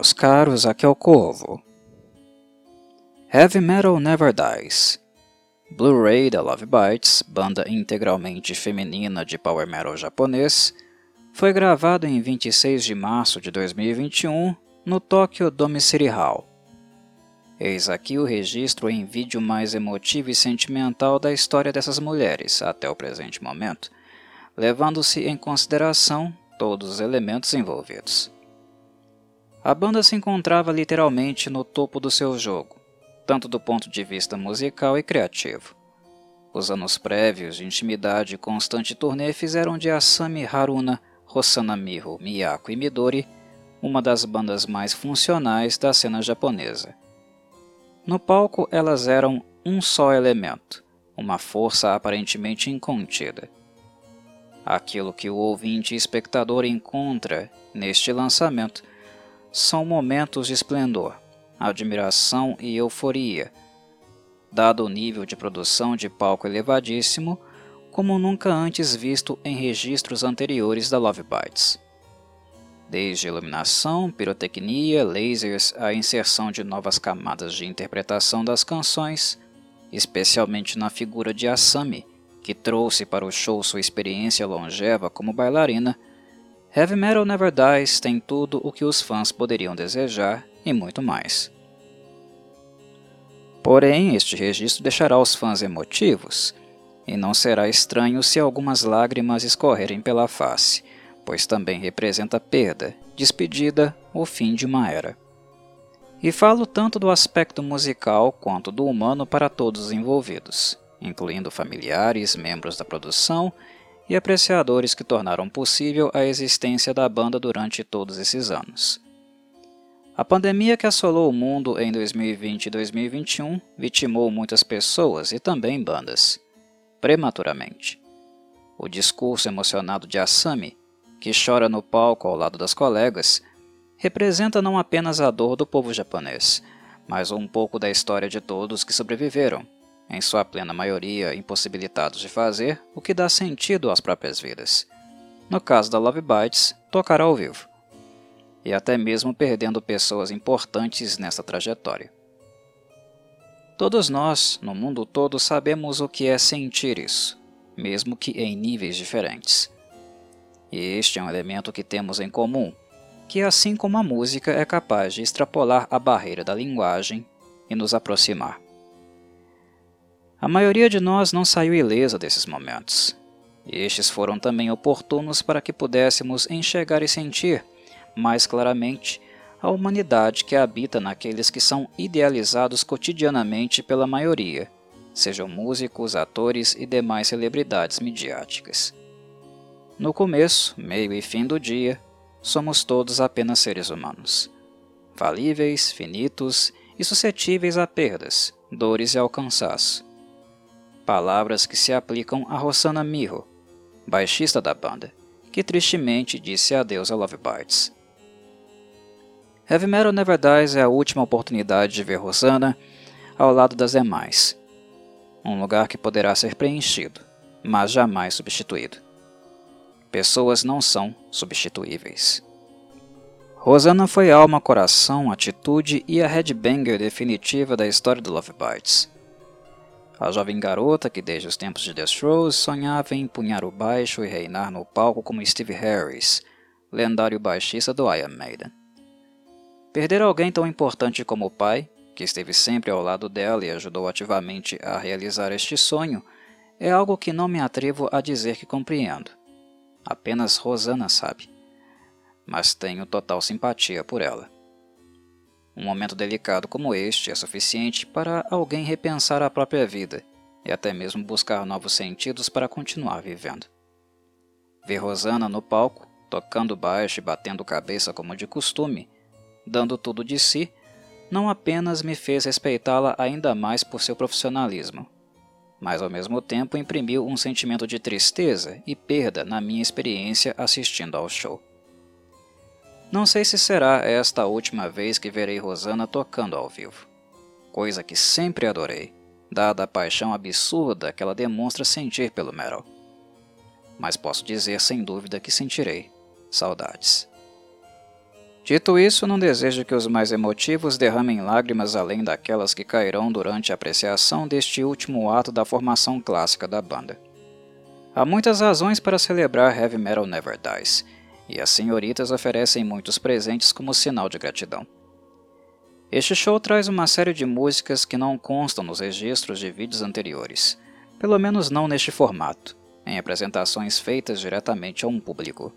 meus caros, aqui é o Corvo. Heavy Metal Never Dies. Blu-ray da Love Bites, banda integralmente feminina de power metal japonês, foi gravado em 26 de março de 2021 no Tokyo Dome City Hall. Eis aqui o registro em vídeo mais emotivo e sentimental da história dessas mulheres até o presente momento, levando-se em consideração todos os elementos envolvidos. A banda se encontrava literalmente no topo do seu jogo, tanto do ponto de vista musical e criativo. Os anos prévios de intimidade e constante turnê fizeram de Asami Haruna, Rosana Miho, Miyako e Midori uma das bandas mais funcionais da cena japonesa. No palco, elas eram um só elemento, uma força aparentemente incontida. Aquilo que o ouvinte e espectador encontra neste lançamento são momentos de esplendor, admiração e euforia, dado o nível de produção de palco elevadíssimo, como nunca antes visto em registros anteriores da Love Bites. Desde iluminação, pirotecnia, lasers, a inserção de novas camadas de interpretação das canções, especialmente na figura de Asami, que trouxe para o show sua experiência longeva como bailarina, Heavy Metal Never Dies tem tudo o que os fãs poderiam desejar e muito mais. Porém, este registro deixará os fãs emotivos, e não será estranho se algumas lágrimas escorrerem pela face, pois também representa perda, despedida ou fim de uma era. E falo tanto do aspecto musical quanto do humano para todos os envolvidos, incluindo familiares, membros da produção e apreciadores que tornaram possível a existência da banda durante todos esses anos. A pandemia que assolou o mundo em 2020 e 2021 vitimou muitas pessoas e também bandas, prematuramente. O discurso emocionado de Asami, que chora no palco ao lado das colegas, representa não apenas a dor do povo japonês, mas um pouco da história de todos que sobreviveram em sua plena maioria impossibilitados de fazer o que dá sentido às próprias vidas. No caso da Love Bites, tocar ao vivo. E até mesmo perdendo pessoas importantes nessa trajetória. Todos nós, no mundo todo, sabemos o que é sentir isso, mesmo que em níveis diferentes. E este é um elemento que temos em comum, que assim como a música é capaz de extrapolar a barreira da linguagem e nos aproximar. A maioria de nós não saiu ilesa desses momentos. Estes foram também oportunos para que pudéssemos enxergar e sentir, mais claramente, a humanidade que habita naqueles que são idealizados cotidianamente pela maioria, sejam músicos, atores e demais celebridades midiáticas. No começo, meio e fim do dia, somos todos apenas seres humanos, falíveis, finitos e suscetíveis a perdas, dores e ao cansaço palavras que se aplicam a Rosana Miho, baixista da banda, que tristemente disse adeus a Love Bites. Heavy Metal Never Dies é a última oportunidade de ver Rosana ao lado das demais. Um lugar que poderá ser preenchido, mas jamais substituído. Pessoas não são substituíveis. Rosana foi alma, coração, atitude e a headbanger definitiva da história do Love Bites a jovem garota que desde os tempos de The Rose sonhava em empunhar o baixo e reinar no palco como Steve Harris, lendário baixista do Iron Maiden. Perder alguém tão importante como o pai, que esteve sempre ao lado dela e ajudou ativamente a realizar este sonho, é algo que não me atrevo a dizer que compreendo. Apenas Rosana sabe. Mas tenho total simpatia por ela. Um momento delicado como este é suficiente para alguém repensar a própria vida e até mesmo buscar novos sentidos para continuar vivendo. Ver Rosana no palco, tocando baixo e batendo cabeça como de costume, dando tudo de si, não apenas me fez respeitá-la ainda mais por seu profissionalismo, mas ao mesmo tempo imprimiu um sentimento de tristeza e perda na minha experiência assistindo ao show. Não sei se será esta a última vez que verei Rosana tocando ao vivo, coisa que sempre adorei, dada a paixão absurda que ela demonstra sentir pelo metal. Mas posso dizer sem dúvida que sentirei saudades. Dito isso, não desejo que os mais emotivos derramem lágrimas além daquelas que cairão durante a apreciação deste último ato da formação clássica da banda. Há muitas razões para celebrar Heavy Metal Never Dies, e as senhoritas oferecem muitos presentes como sinal de gratidão. Este show traz uma série de músicas que não constam nos registros de vídeos anteriores, pelo menos não neste formato, em apresentações feitas diretamente a um público.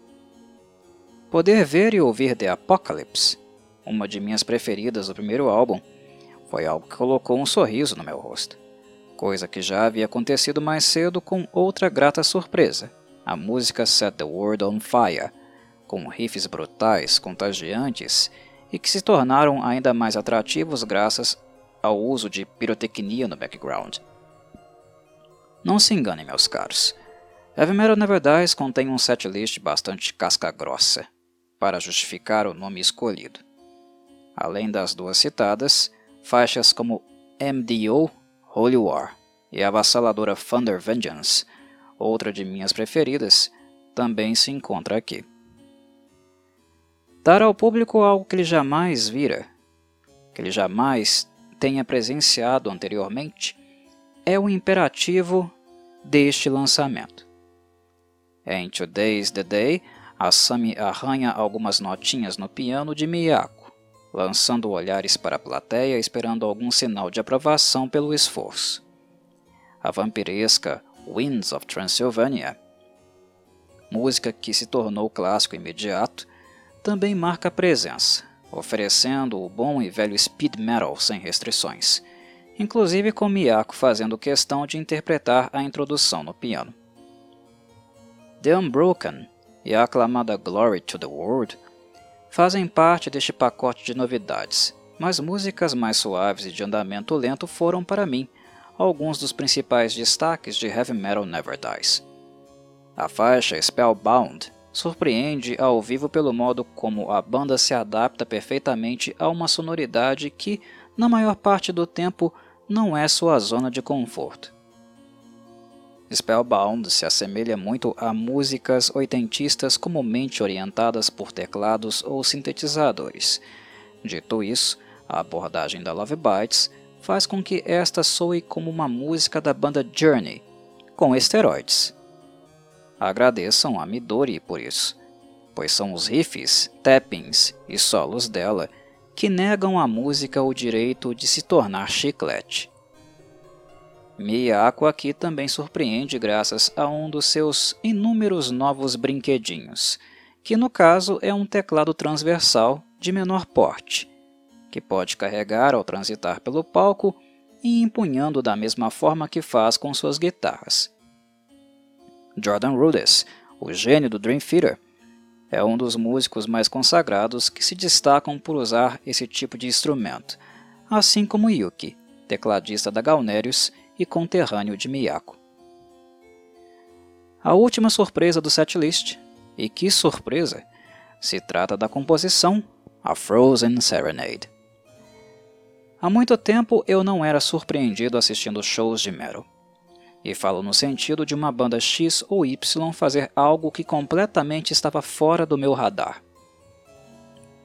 Poder ver e ouvir The Apocalypse, uma de minhas preferidas do primeiro álbum, foi algo que colocou um sorriso no meu rosto, coisa que já havia acontecido mais cedo com outra grata surpresa, a música Set the World on Fire, com riffs brutais, contagiantes e que se tornaram ainda mais atrativos graças ao uso de pirotecnia no background. Não se enganem, meus caros. Heavy Metal Never Dies contém um setlist bastante casca-grossa, para justificar o nome escolhido. Além das duas citadas, faixas como MDO Holy War e a avassaladora Thunder Vengeance, outra de minhas preferidas, também se encontra aqui. Dar ao público algo que ele jamais vira, que ele jamais tenha presenciado anteriormente, é o imperativo deste lançamento. Em Today's the Day, Asami arranha algumas notinhas no piano de Miyako, lançando olhares para a plateia esperando algum sinal de aprovação pelo esforço. A vampiresca Winds of Transylvania, música que se tornou clássico imediato, também marca presença, oferecendo o bom e velho speed metal sem restrições, inclusive com Miyako fazendo questão de interpretar a introdução no piano. The Unbroken e a aclamada Glory to the World fazem parte deste pacote de novidades, mas músicas mais suaves e de andamento lento foram para mim alguns dos principais destaques de Heavy Metal Never Dies. A faixa Spellbound surpreende ao vivo pelo modo como a banda se adapta perfeitamente a uma sonoridade que, na maior parte do tempo, não é sua zona de conforto. Spellbound se assemelha muito a músicas oitentistas comumente orientadas por teclados ou sintetizadores. Dito isso, a abordagem da Love Bites faz com que esta soe como uma música da banda Journey, com esteroides. Agradeçam a Midori por isso, pois são os riffs, tappings e solos dela que negam à música o direito de se tornar chiclete. Miyako aqui também surpreende graças a um dos seus inúmeros novos brinquedinhos, que no caso é um teclado transversal de menor porte, que pode carregar ao transitar pelo palco e empunhando da mesma forma que faz com suas guitarras. Jordan Rudess, o gênio do Dream Theater, é um dos músicos mais consagrados que se destacam por usar esse tipo de instrumento, assim como Yuki, tecladista da Galnerius e conterrâneo de Miyako. A última surpresa do setlist, e que surpresa, se trata da composição A Frozen Serenade. Há muito tempo eu não era surpreendido assistindo shows de metal. E falo no sentido de uma banda X ou Y fazer algo que completamente estava fora do meu radar.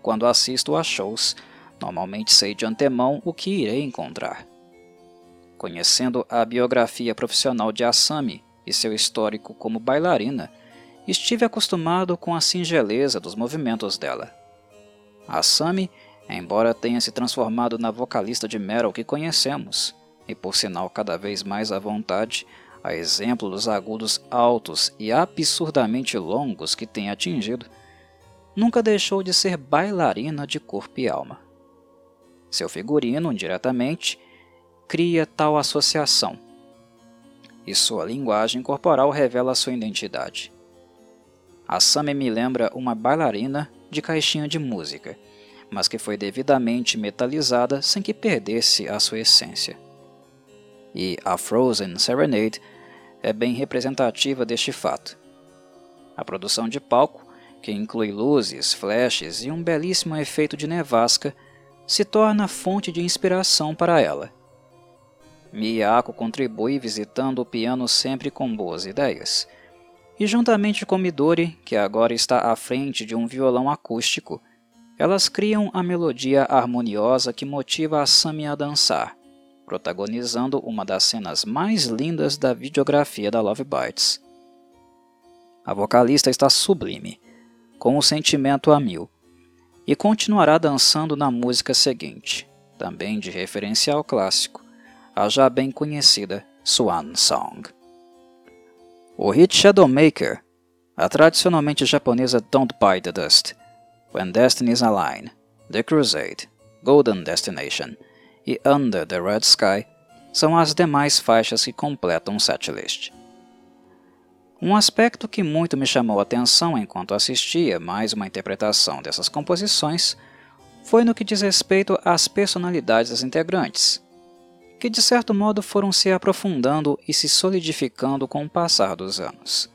Quando assisto a shows, normalmente sei de antemão o que irei encontrar. Conhecendo a biografia profissional de Asami e seu histórico como bailarina, estive acostumado com a singeleza dos movimentos dela. Asami, embora tenha se transformado na vocalista de metal que conhecemos, e por sinal cada vez mais à vontade, a exemplo dos agudos altos e absurdamente longos que tem atingido, nunca deixou de ser bailarina de corpo e alma. Seu figurino, diretamente, cria tal associação. E sua linguagem corporal revela sua identidade. A Sami me lembra uma bailarina de caixinha de música, mas que foi devidamente metalizada sem que perdesse a sua essência. E a Frozen Serenade é bem representativa deste fato. A produção de palco, que inclui luzes, flashes e um belíssimo efeito de nevasca, se torna fonte de inspiração para ela Miyako contribui visitando o piano sempre com boas ideias. E juntamente com Midori, que agora está à frente de um violão acústico, elas criam a melodia harmoniosa que motiva a Sammy a dançar, protagonizando uma das cenas mais lindas da videografia da Love Bites. A vocalista está sublime, com o sentimento a mil, e continuará dançando na música seguinte, também de referencial clássico, a já bem conhecida Swan Song. O hit Shadowmaker, a tradicionalmente japonesa Don't Bite the Dust, When Destinies Align, The Crusade, Golden Destination e Under the Red Sky são as demais faixas que completam o setlist. Um aspecto que muito me chamou a atenção enquanto assistia mais uma interpretação dessas composições foi no que diz respeito às personalidades das integrantes, que de certo modo foram se aprofundando e se solidificando com o passar dos anos.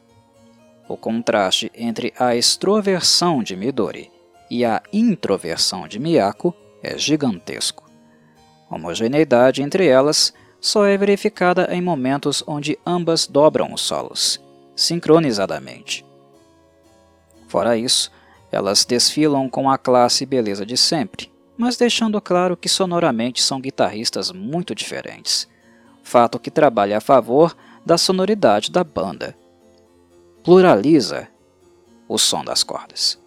O contraste entre a extroversão de Midori e a introversão de Miyako é gigantesco. Homogeneidade entre elas só é verificada em momentos onde ambas dobram os solos, sincronizadamente. Fora isso, elas desfilam com a classe e beleza de sempre, mas deixando claro que sonoramente são guitarristas muito diferentes, fato que trabalha a favor da sonoridade da banda. Pluraliza o som das cordas.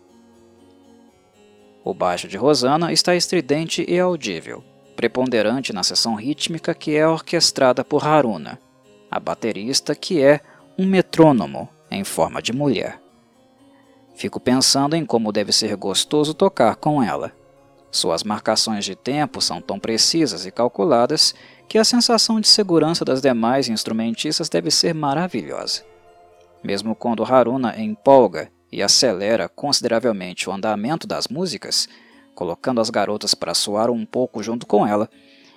O baixo de Rosana está estridente e audível, preponderante na seção rítmica que é orquestrada por Haruna, a baterista que é um metrônomo em forma de mulher. Fico pensando em como deve ser gostoso tocar com ela. Suas marcações de tempo são tão precisas e calculadas que a sensação de segurança das demais instrumentistas deve ser maravilhosa. Mesmo quando Haruna empolga e acelera consideravelmente o andamento das músicas, colocando as garotas para soar um pouco junto com ela,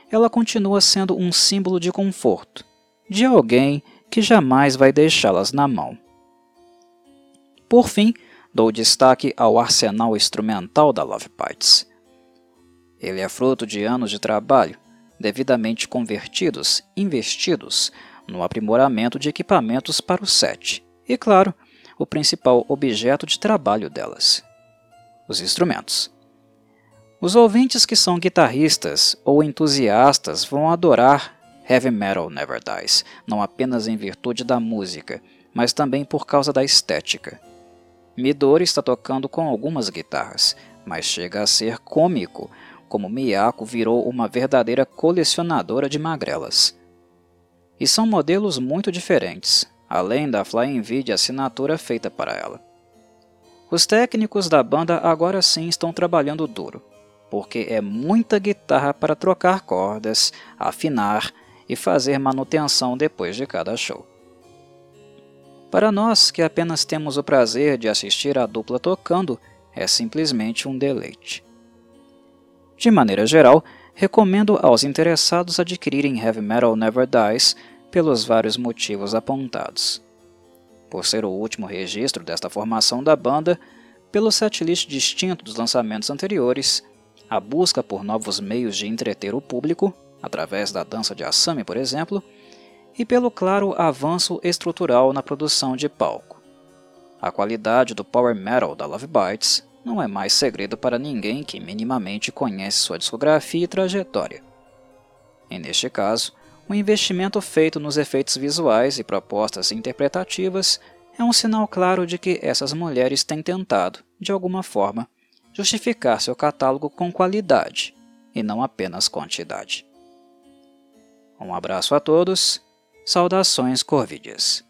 ela continua sendo um símbolo de conforto, de alguém que jamais vai deixá-las na mão. Por fim, dou destaque ao arsenal instrumental da Love Bites. Ele é fruto de anos de trabalho, devidamente convertidos, investidos no aprimoramento de equipamentos para o set, e claro, o principal objeto de trabalho delas: os instrumentos. Os ouvintes que são guitarristas ou entusiastas vão adorar Heavy Metal Never Dies, não apenas em virtude da música, mas também por causa da estética. Midori está tocando com algumas guitarras, mas chega a ser cômico, como Miyako virou uma verdadeira colecionadora de magrelas. E são modelos muito diferentes, além da Flying V de assinatura feita para ela. Os técnicos da banda agora sim estão trabalhando duro, porque é muita guitarra para trocar cordas, afinar e fazer manutenção depois de cada show. Para nós que apenas temos o prazer de assistir a dupla tocando, é simplesmente um deleite. De maneira geral, recomendo aos interessados adquirirem Heavy Metal Never Dies pelos vários motivos apontados. Por ser o último registro desta formação da banda, pelo setlist distinto dos lançamentos anteriores, a busca por novos meios de entreter o público, através da dança de Asami, por exemplo, e pelo claro avanço estrutural na produção de palco. A qualidade do power metal da Love Bites não é mais segredo para ninguém que minimamente conhece sua discografia e trajetória. E neste caso, o investimento feito nos efeitos visuais e propostas interpretativas é um sinal claro de que essas mulheres têm tentado, de alguma forma, justificar seu catálogo com qualidade e não apenas quantidade. Um abraço a todos, saudações Corvides.